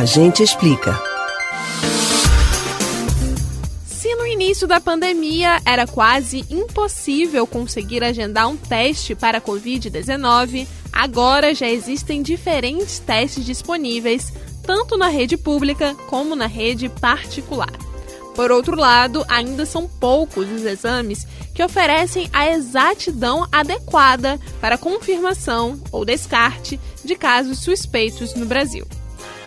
A gente explica. Se no início da pandemia era quase impossível conseguir agendar um teste para a Covid-19, agora já existem diferentes testes disponíveis, tanto na rede pública como na rede particular. Por outro lado, ainda são poucos os exames que oferecem a exatidão adequada para confirmação ou descarte de casos suspeitos no Brasil.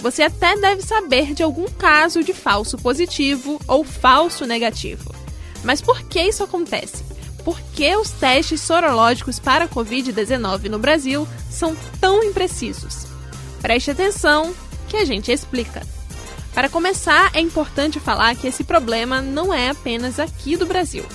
Você até deve saber de algum caso de falso positivo ou falso negativo. Mas por que isso acontece? Por que os testes sorológicos para a Covid-19 no Brasil são tão imprecisos? Preste atenção que a gente explica. Para começar, é importante falar que esse problema não é apenas aqui do Brasil.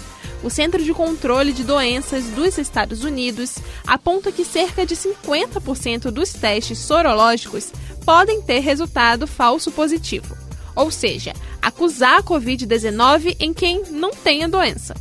O Centro de Controle de Doenças dos Estados Unidos aponta que cerca de 50% dos testes sorológicos podem ter resultado falso positivo, ou seja, acusar a Covid-19 em quem não tem a doença.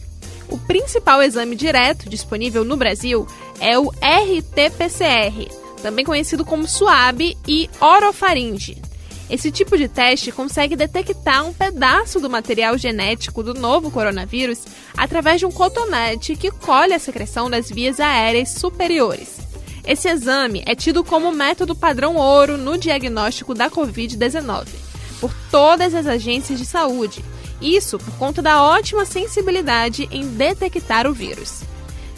O principal exame direto disponível no Brasil é o RT-PCR, também conhecido como SUAB e orofaringe. Esse tipo de teste consegue detectar um pedaço do material genético do novo coronavírus através de um cotonete que colhe a secreção das vias aéreas superiores. Esse exame é tido como método padrão ouro no diagnóstico da Covid-19 por todas as agências de saúde. Isso por conta da ótima sensibilidade em detectar o vírus.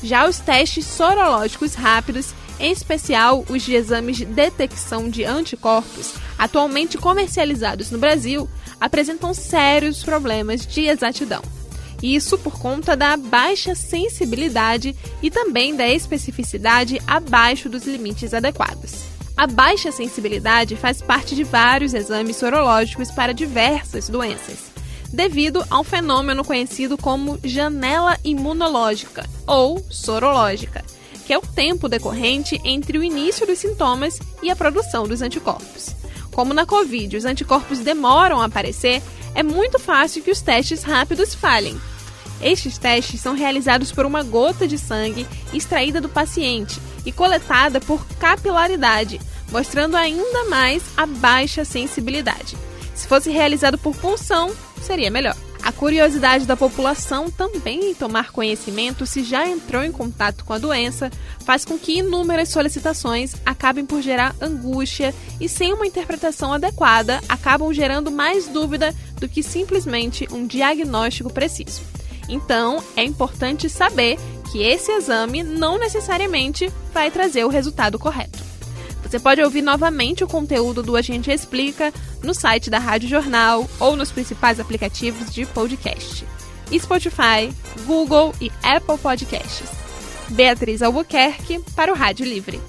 Já os testes sorológicos rápidos, em especial os de exames de detecção de anticorpos, atualmente comercializados no Brasil, apresentam sérios problemas de exatidão. Isso por conta da baixa sensibilidade e também da especificidade abaixo dos limites adequados. A baixa sensibilidade faz parte de vários exames sorológicos para diversas doenças, devido a um fenômeno conhecido como janela imunológica ou sorológica, que é o tempo decorrente entre o início dos sintomas e a produção dos anticorpos. Como na Covid os anticorpos demoram a aparecer, é muito fácil que os testes rápidos falhem. Estes testes são realizados por uma gota de sangue extraída do paciente e coletada por capilaridade, mostrando ainda mais a baixa sensibilidade. Se fosse realizado por punção, seria melhor. A curiosidade da população também em tomar conhecimento se já entrou em contato com a doença faz com que inúmeras solicitações acabem por gerar angústia e, sem uma interpretação adequada, acabam gerando mais dúvida do que simplesmente um diagnóstico preciso. Então, é importante saber que esse exame não necessariamente vai trazer o resultado correto. Você pode ouvir novamente o conteúdo do Agente Explica no site da Rádio Jornal ou nos principais aplicativos de podcast: Spotify, Google e Apple Podcasts. Beatriz Albuquerque para o Rádio Livre.